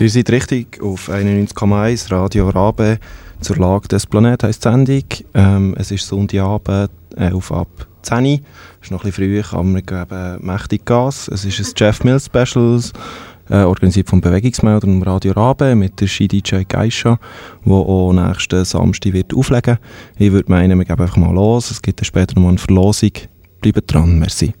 Ihr seid richtig auf 91,1 Radio Rabe zur Lage des Planeten heisst die Sendung. Ähm, es ist Sonntagabend, äh, auf ab 10 Uhr. Es ist noch ein bisschen früh, aber wir geben mächtig Gas. Es ist ein Jeff Mills Special, äh, organisiert vom Bewegungsmelder und Radio Rabe mit der Ski-DJ Geisha, die auch nächsten Samstag wird auflegen Ich würde meinen, wir geben einfach mal los. Es gibt dann später noch mal eine Verlosung. Bleibt dran, merci.